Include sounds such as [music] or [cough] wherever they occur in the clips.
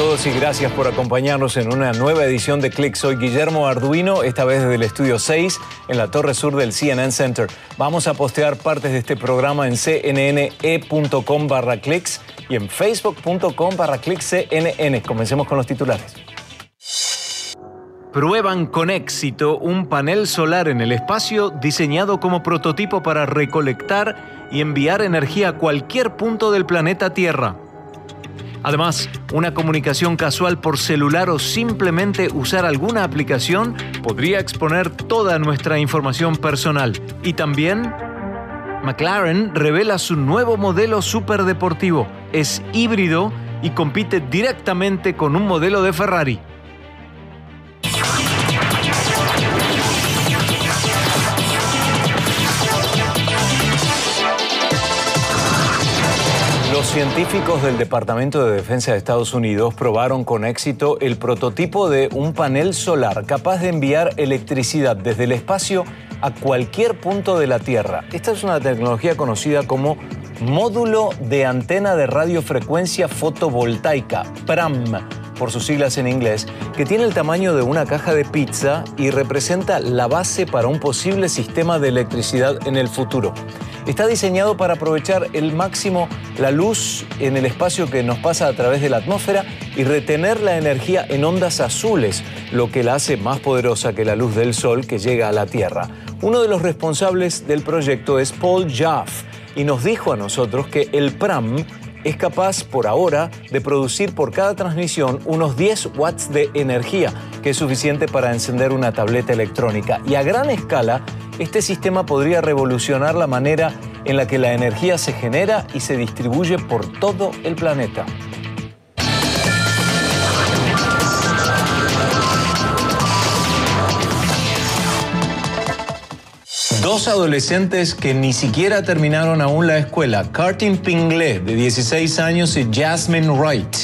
todos y gracias por acompañarnos en una nueva edición de Click. Soy Guillermo Arduino, esta vez desde el estudio 6 en la torre sur del CNN Center. Vamos a postear partes de este programa en cnne.com barra clicks y en facebook.com barra cnn. Comencemos con los titulares. Prueban con éxito un panel solar en el espacio diseñado como prototipo para recolectar y enviar energía a cualquier punto del planeta Tierra. Además, una comunicación casual por celular o simplemente usar alguna aplicación podría exponer toda nuestra información personal. Y también, McLaren revela su nuevo modelo superdeportivo. Es híbrido y compite directamente con un modelo de Ferrari. Científicos del Departamento de Defensa de Estados Unidos probaron con éxito el prototipo de un panel solar capaz de enviar electricidad desde el espacio a cualquier punto de la Tierra. Esta es una tecnología conocida como módulo de antena de radiofrecuencia fotovoltaica, PRAM por sus siglas en inglés, que tiene el tamaño de una caja de pizza y representa la base para un posible sistema de electricidad en el futuro. Está diseñado para aprovechar el máximo la luz en el espacio que nos pasa a través de la atmósfera y retener la energía en ondas azules, lo que la hace más poderosa que la luz del sol que llega a la Tierra. Uno de los responsables del proyecto es Paul Jaff y nos dijo a nosotros que el PRAM es capaz por ahora de producir por cada transmisión unos 10 watts de energía, que es suficiente para encender una tableta electrónica. Y a gran escala, este sistema podría revolucionar la manera en la que la energía se genera y se distribuye por todo el planeta. Dos adolescentes que ni siquiera terminaron aún la escuela, Cartin Pinglé, de 16 años, y Jasmine Wright,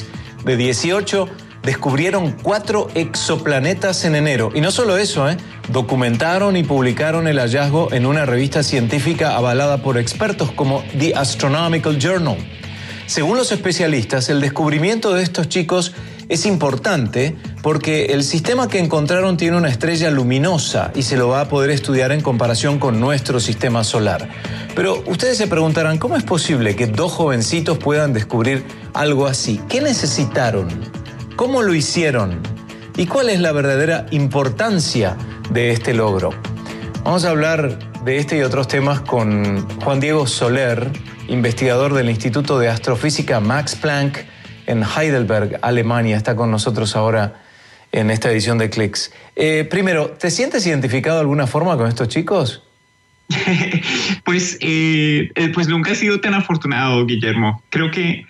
de 18, descubrieron cuatro exoplanetas en enero. Y no solo eso, ¿eh? documentaron y publicaron el hallazgo en una revista científica avalada por expertos como The Astronomical Journal. Según los especialistas, el descubrimiento de estos chicos es importante porque el sistema que encontraron tiene una estrella luminosa y se lo va a poder estudiar en comparación con nuestro sistema solar. Pero ustedes se preguntarán, ¿cómo es posible que dos jovencitos puedan descubrir algo así? ¿Qué necesitaron? ¿Cómo lo hicieron? ¿Y cuál es la verdadera importancia de este logro? Vamos a hablar de este y otros temas con Juan Diego Soler, investigador del Instituto de Astrofísica Max Planck en Heidelberg, Alemania. Está con nosotros ahora en esta edición de Clicks. Eh, primero, ¿te sientes identificado de alguna forma con estos chicos? [laughs] pues, eh, eh, pues nunca he sido tan afortunado, Guillermo. Creo que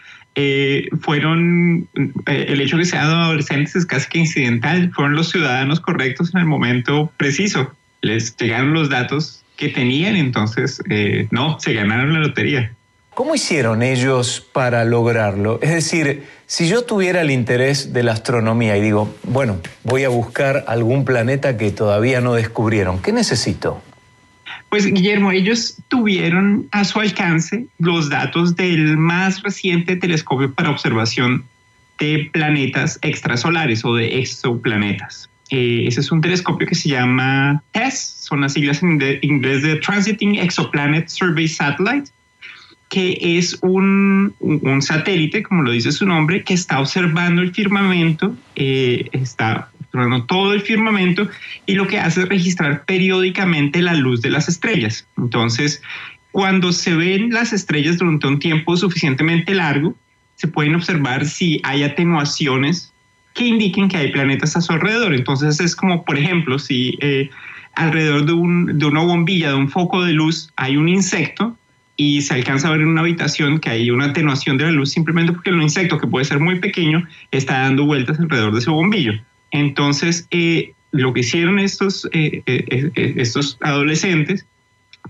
fueron, el hecho de que sean adolescentes es casi que incidental, fueron los ciudadanos correctos en el momento preciso. Les llegaron los datos que tenían, entonces, no, se ganaron la lotería. ¿Cómo hicieron ellos para lograrlo? Es decir, si yo tuviera el interés de la astronomía y digo, bueno, voy a buscar algún planeta que todavía no descubrieron, ¿qué necesito? Pues Guillermo, ellos tuvieron a su alcance los datos del más reciente telescopio para observación de planetas extrasolares o de exoplanetas. Eh, ese es un telescopio que se llama TESS, son las siglas en inglés de Transiting Exoplanet Survey Satellite que es un, satélite, como lo dice su nombre, que está observando el firmamento, eh, está observando todo el firmamento y lo que hace es registrar periódicamente la luz de las estrellas. Entonces, cuando se ven las estrellas durante un tiempo suficientemente largo, se pueden observar si hay atenuaciones que indiquen que hay planetas a su alrededor. Entonces es como, por ejemplo, si eh, alrededor de, un, de una bombilla, de un foco de luz, hay un insecto, y se alcanza a ver en una habitación que hay una atenuación de la luz simplemente porque el insecto, que puede ser muy pequeño, está dando vueltas alrededor de su bombillo. Entonces, eh, lo que hicieron estos, eh, eh, estos adolescentes,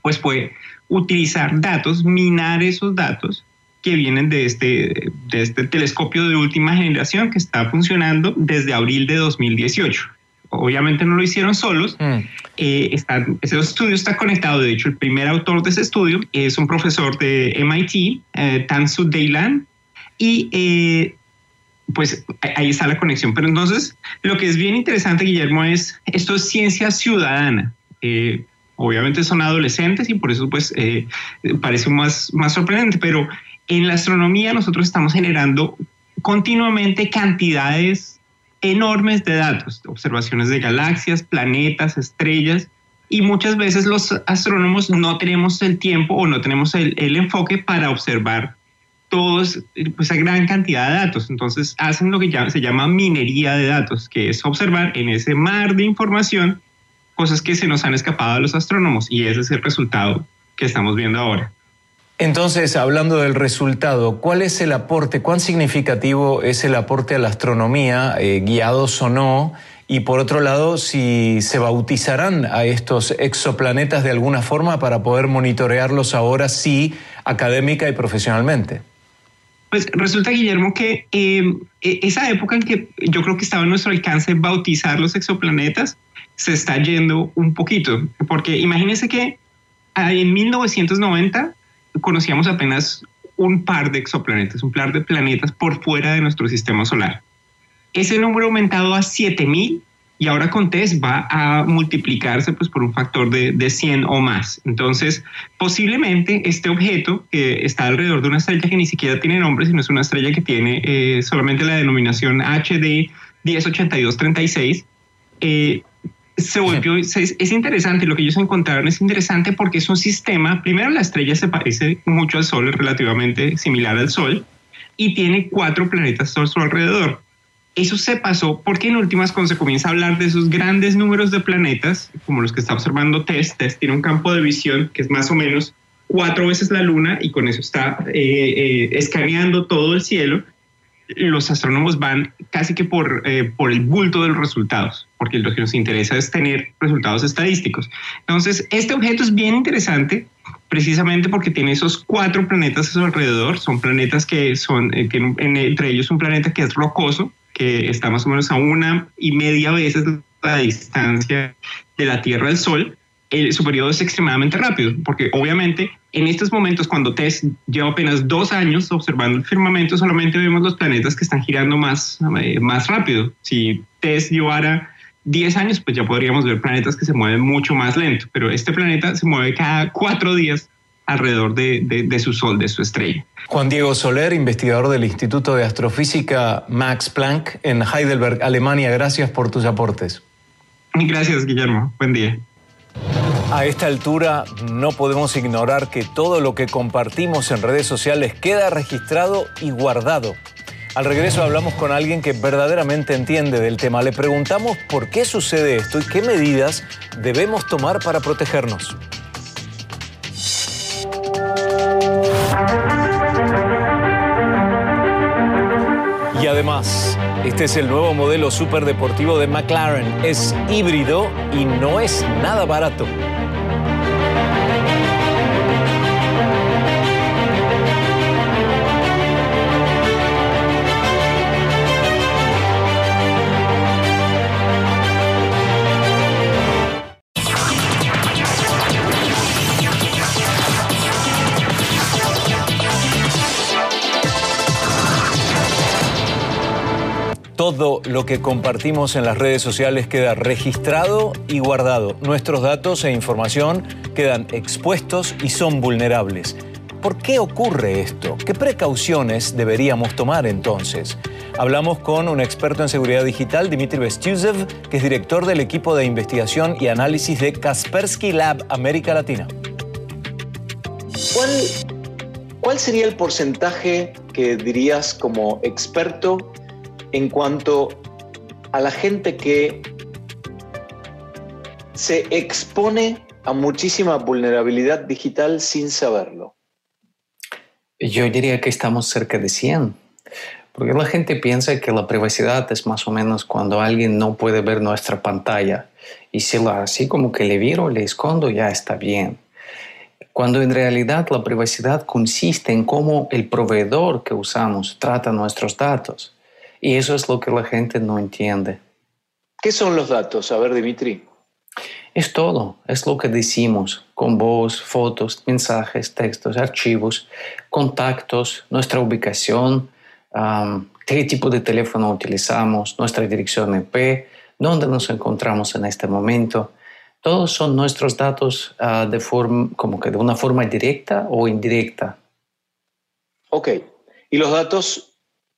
pues fue utilizar datos, minar esos datos que vienen de este, de este telescopio de última generación que está funcionando desde abril de 2018 obviamente no lo hicieron solos. Mm. Eh, ese estudio está conectado, de hecho, el primer autor de ese estudio es un profesor de MIT, eh, Tansu Deilan, y eh, pues ahí está la conexión. Pero entonces, lo que es bien interesante, Guillermo, es esto es ciencia ciudadana. Eh, obviamente son adolescentes y por eso pues parece más, más sorprendente, pero en la astronomía nosotros estamos generando continuamente cantidades enormes de datos, observaciones de galaxias, planetas, estrellas, y muchas veces los astrónomos no tenemos el tiempo o no tenemos el, el enfoque para observar todos, pues, esa gran cantidad de datos. Entonces hacen lo que se llama minería de datos, que es observar en ese mar de información cosas que se nos han escapado a los astrónomos y ese es el resultado que estamos viendo ahora. Entonces, hablando del resultado, ¿cuál es el aporte, cuán significativo es el aporte a la astronomía, eh, guiados o no? Y por otro lado, si se bautizarán a estos exoplanetas de alguna forma para poder monitorearlos ahora sí, académica y profesionalmente. Pues resulta, Guillermo, que eh, e, esa época en que yo creo que estaba en nuestro alcance bautizar los exoplanetas se está yendo un poquito, porque imagínense que ah, en 1990 conocíamos apenas un par de exoplanetas, un par de planetas por fuera de nuestro sistema solar. Ese número ha aumentado a 7000 y ahora con TESS va a multiplicarse pues, por un factor de, de 100 o más. Entonces, posiblemente este objeto que está alrededor de una estrella que ni siquiera tiene nombre, sino es una estrella que tiene eh, solamente la denominación HD 108236, eh, se volvió, [laughs] es, interesante, lo que ellos encontraron es interesante porque es un sistema, primero la estrella se parece mucho al Sol, es relativamente similar al Sol, y tiene cuatro planetas a su alrededor. Eso se pasó porque en últimas cuando se comienza a hablar de esos grandes números de planetas, como los que está observando TESS, TESS tiene un campo de visión que es más o menos cuatro veces la Luna y con eso está eh, eh, escaneando todo el cielo, los astrónomos van casi que por, eh, por el bulto de los resultados, porque lo que nos interesa es tener resultados estadísticos. Entonces, este objeto es bien interesante precisamente porque tiene esos cuatro planetas a su alrededor. Son planetas que son, eh, entre ellos un planeta que es rocoso, que está más o menos a una y media veces la distancia de la Tierra al Sol su periodo es extremadamente rápido, porque obviamente en estos momentos, cuando TESS lleva apenas dos años observando el firmamento, solamente vemos los planetas que están girando más, eh, más rápido. Si TESS llevara 10 años, pues ya podríamos ver planetas que se mueven mucho más lento, pero este planeta se mueve cada cuatro días alrededor de, de, su Sol, de su estrella. Juan Diego Soler, investigador del Instituto de Astrofísica Max Planck en Heidelberg, Alemania. Gracias por tus aportes. Gracias, Guillermo. Buen día. A esta altura no podemos ignorar que todo lo que compartimos en redes sociales queda registrado y guardado. Al regreso hablamos con alguien que verdaderamente entiende del tema. Le preguntamos por qué sucede esto y qué medidas debemos tomar para protegernos. Y además, este es el nuevo modelo superdeportivo de McLaren. Es híbrido y no es nada barato. Todo lo que compartimos en las redes sociales queda registrado y guardado. Nuestros datos e información quedan expuestos y son vulnerables. ¿Por qué ocurre esto? ¿Qué precauciones deberíamos tomar entonces? Hablamos con un experto en seguridad digital, Dimitri Bestusev, que es director del equipo de investigación y análisis de Kaspersky Lab América Latina. ¿Cuál, ¿Cuál sería el porcentaje que dirías como experto en cuanto a la gente que se expone a muchísima vulnerabilidad digital sin saberlo? Yo diría que estamos cerca de 100, porque la gente piensa que la privacidad es más o menos cuando alguien no puede ver nuestra pantalla y si así como que le viro, le escondo, ya está bien. Cuando en realidad la privacidad consiste en cómo el proveedor que usamos trata nuestros datos. Y eso es lo que la gente no entiende. ¿Qué son los datos? A ver, Dimitri. Es todo, es lo que decimos con voz, fotos, mensajes, textos, archivos, contactos, nuestra ubicación, qué tipo de teléfono utilizamos, nuestra dirección IP, dónde nos encontramos en este momento. Todos son nuestros datos ah, de forma, como que de una forma directa o indirecta. Ok. Y los datos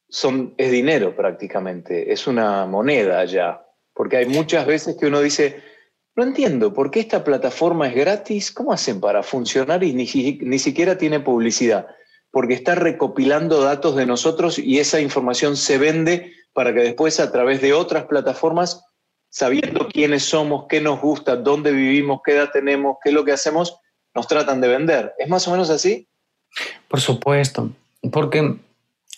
es dinero prácticamente, es una moneda ya. Porque hay muchas veces que uno dice, no entiendo, ¿por qué esta plataforma es gratis? ¿Cómo hacen para funcionar y ni, ni siquiera tiene publicidad? Porque está recopilando datos de nosotros y esa información se vende para que después a través de otras plataformas sabiendo quiénes somos, qué nos gusta, dónde vivimos, qué edad tenemos, qué es lo que hacemos, nos tratan de vender. ¿Es más o menos así? Por supuesto, porque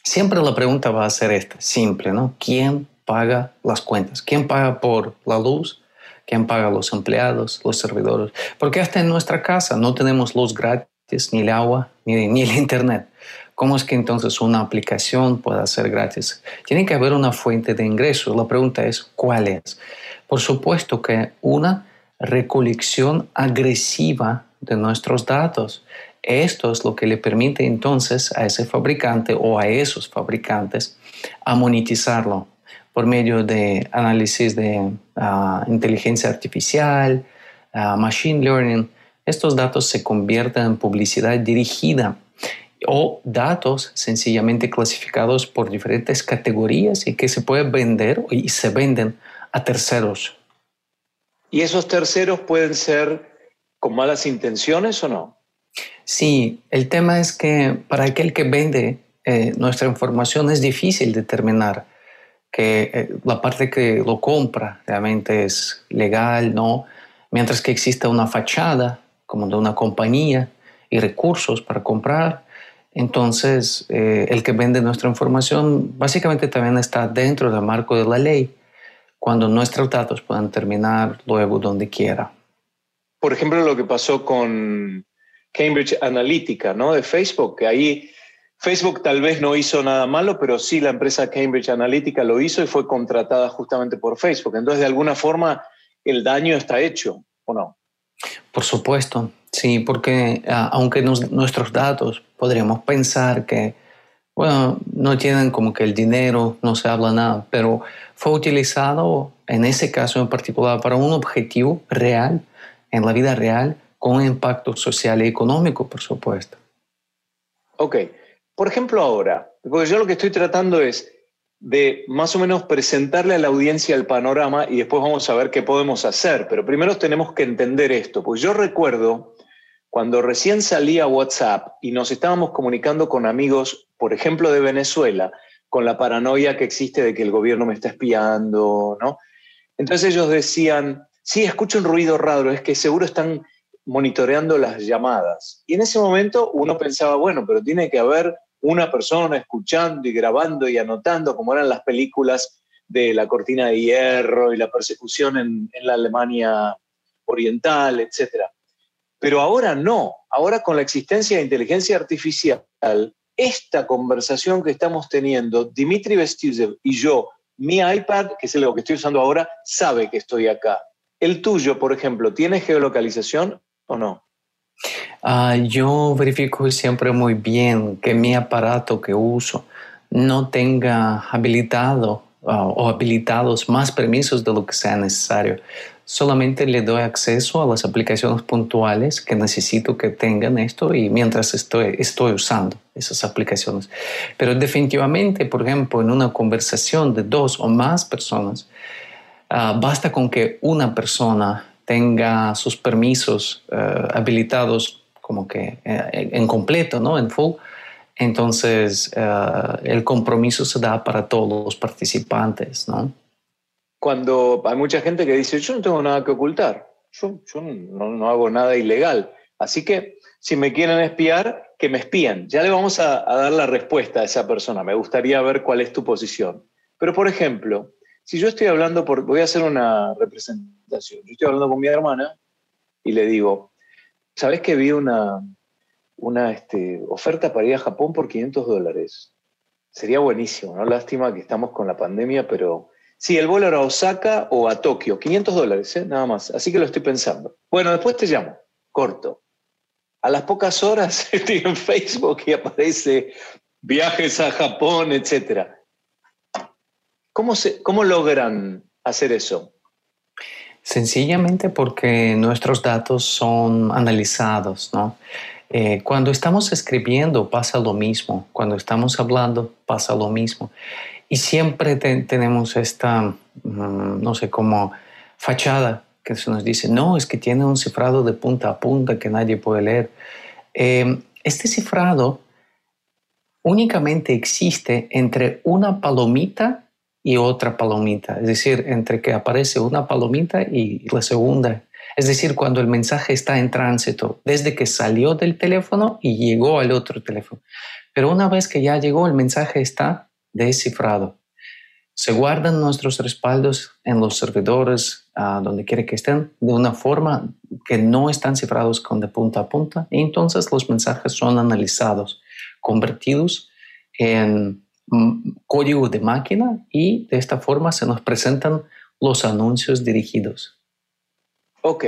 siempre la pregunta va a ser esta, simple, ¿no? ¿Quién paga las cuentas? ¿Quién paga por la luz? ¿Quién paga los empleados, los servidores? Porque hasta en nuestra casa no tenemos luz gratis, ni el agua, ni, el internet. ¿Cómo es que entonces una aplicación pueda ser gratis? Tiene que haber una fuente de ingresos. La pregunta es, ¿cuál es? Por supuesto que una recolección agresiva de nuestros datos. Esto es lo que le permite entonces a ese fabricante o a esos fabricantes a monetizarlo por medio de análisis de ah, inteligencia artificial, ah, machine learning. Estos datos se convierten en publicidad dirigida o datos sencillamente clasificados por diferentes categorías y que se pueden vender y se venden a terceros. ¿Y esos terceros pueden ser con malas intenciones o no? Sí, el tema es que para aquel que vende eh, nuestra información es difícil determinar que eh, la parte que lo compra realmente es legal, ¿no? Mientras que exista una fachada como de una compañía y recursos para comprar, entonces, eh, el que vende nuestra información básicamente también está dentro del marco de la ley, cuando nuestros datos puedan terminar luego donde quiera. Por ejemplo, lo que pasó con Cambridge Analytica, ¿no? De Facebook, que ahí Facebook tal vez no hizo nada malo, pero sí la empresa Cambridge Analytica lo hizo y fue contratada justamente por Facebook. Entonces, de alguna forma, el daño está hecho, ¿o no? Por supuesto, sí, porque ah, aunque nuestros datos podríamos pensar que, bueno, no tienen como que el dinero, no se habla nada, pero fue utilizado en ese caso en particular para un objetivo real, en la vida real, con impacto social y económico, por supuesto. Ok, por ejemplo ahora, porque yo lo que estoy tratando es de más o menos presentarle a la audiencia el panorama y después vamos a ver qué podemos hacer, pero primero tenemos que entender esto, pues yo recuerdo cuando recién salía WhatsApp y nos estábamos comunicando con amigos, por ejemplo, de Venezuela, con la paranoia que existe de que el gobierno me está espiando, ¿no? Entonces ellos decían, sí, escucho un ruido raro, es que seguro están monitoreando las llamadas. Y en ese momento uno pensaba, bueno, pero tiene que haber una persona escuchando y grabando y anotando, como eran las películas de la cortina de hierro y la persecución en, en la Alemania oriental, etcétera. Pero ahora no, ahora con la existencia de inteligencia artificial, esta conversación que estamos teniendo, Dimitri Vestusev y yo, mi iPad, que es lo que estoy usando ahora, sabe que estoy acá. ¿El tuyo, por ejemplo, tiene geolocalización o no? Ah, yo verifico siempre muy bien que mi aparato que uso no tenga habilitado ah, o habilitados más permisos de lo que sea necesario solamente le doy acceso a las aplicaciones puntuales que necesito que tengan esto y mientras estoy, estoy usando esas aplicaciones. Pero definitivamente, por ejemplo, en una conversación de dos o más personas, ah, basta con que una persona tenga sus permisos ah, habilitados como que eh, en completo, ¿no? En full. Entonces, ah, el compromiso se da para todos los participantes, ¿no? cuando hay mucha gente que dice, yo no tengo nada que ocultar, yo, no, hago nada ilegal. Así que si me quieren espiar, que me espíen. Ya le vamos a, dar la respuesta a esa persona. Me gustaría ver cuál es tu posición. Pero, por ejemplo, si yo estoy hablando, por, voy a hacer una representación. Yo estoy hablando con mi hermana y le digo, ¿sabes que vi una, este, oferta para ir a Japón por 500 dólares? Sería buenísimo, ¿no? Lástima que estamos con la pandemia, pero Sí, el vuelo era a Osaka o a Tokio, 500 dólares, ¿eh? nada más. Así que lo estoy pensando. Bueno, después te llamo, corto. A las pocas horas [laughs] estoy en Facebook y aparece viajes a Japón, etc. ¿Cómo, se, ¿Cómo logran hacer eso? Sencillamente porque nuestros datos son analizados, ¿no? Eh, cuando estamos escribiendo pasa lo mismo, cuando estamos hablando pasa lo mismo. Y siempre tenemos esta, mm, no sé, como fachada que se nos dice, no, es que tiene un cifrado de punta a punta que nadie puede leer. Eh, este cifrado únicamente existe entre una palomita y otra palomita, es decir, entre que aparece una palomita y la segunda. Es decir, cuando el mensaje está en tránsito, desde que salió del teléfono y llegó al otro teléfono. Pero una vez que ya llegó, el mensaje está descifrado. Se guardan nuestros respaldos en los servidores, donde quiera que estén, de una forma que no están cifrados con de punta a punta. Y entonces los mensajes son analizados, convertidos en código de máquina y de esta forma se nos presentan los anuncios dirigidos. Ok.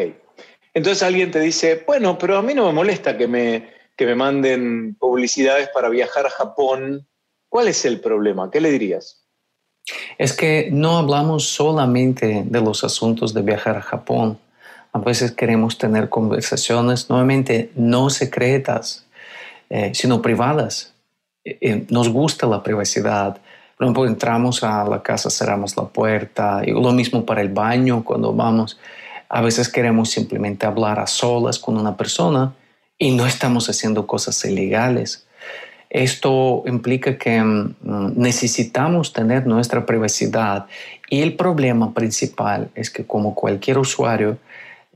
Entonces alguien te dice, bueno, pero a mí no me molesta que me, que me manden publicidades para viajar a Japón. ¿Cuál es el problema? ¿Qué le dirías? Es que no hablamos solamente de los asuntos de viajar a Japón. A veces queremos tener conversaciones nuevamente no secretas, eh, sino privadas nos gusta la privacidad. Por ejemplo, entramos a la casa, cerramos la puerta, y lo mismo para el baño cuando vamos. A veces queremos simplemente hablar a solas con una persona y no estamos haciendo cosas ilegales. Esto implica que mm, necesitamos tener nuestra privacidad y el problema principal es que como cualquier usuario,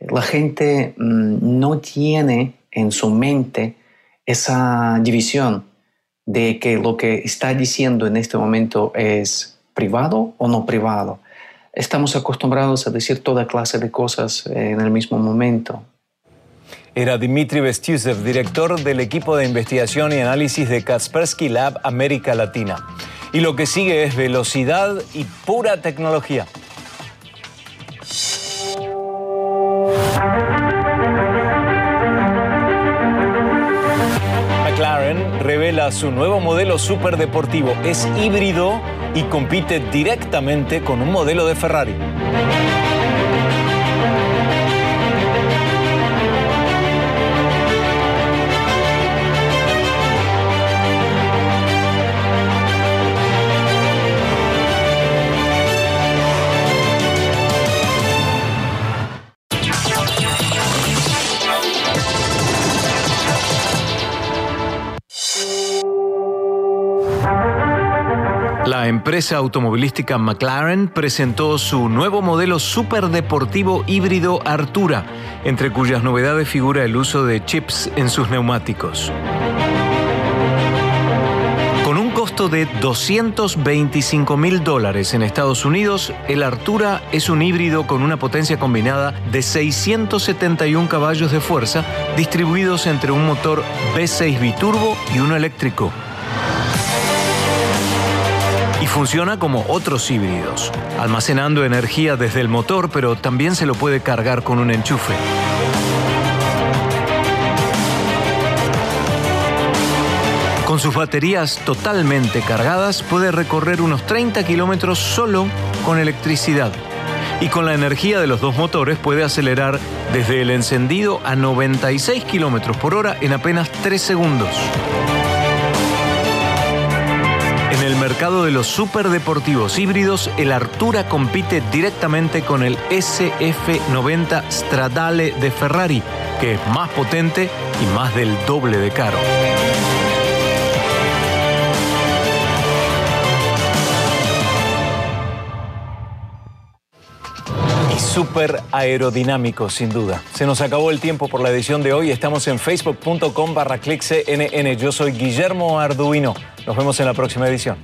la gente mm, no tiene en su mente esa división de que lo que está diciendo en este momento es privado o no privado. Estamos acostumbrados a decir toda clase de cosas en el mismo momento. Era Dmitry Bestusev, director del equipo de investigación y análisis de Kaspersky Lab América Latina. Y lo que sigue es velocidad y pura tecnología. Su nuevo modelo superdeportivo. Es híbrido y compite directamente con un modelo de Ferrari. Empresa automovilística McLaren presentó su nuevo modelo superdeportivo híbrido Artura, entre cuyas novedades figura el uso de chips en sus neumáticos. Con un costo de 225 mil dólares en Estados Unidos, el Artura es un híbrido con una potencia combinada de 671 caballos de fuerza distribuidos entre un motor V6 biturbo y uno eléctrico funciona como otros híbridos, almacenando energía desde el motor, pero también se lo puede cargar con un enchufe. Con sus baterías totalmente cargadas puede recorrer unos 30 kilómetros solo con electricidad. Y con la energía de los dos motores puede acelerar desde el encendido a 96 kilómetros por hora en apenas 3 segundos el mercado de los superdeportivos híbridos, el Artura compite directamente con el SF90 Stradale de Ferrari, que es más potente y más del doble de caro. Súper aerodinámico, sin duda. Se nos acabó el tiempo por la edición de hoy. Estamos en facebook.com barra cnn. Yo soy Guillermo Arduino. Nos vemos en la próxima edición.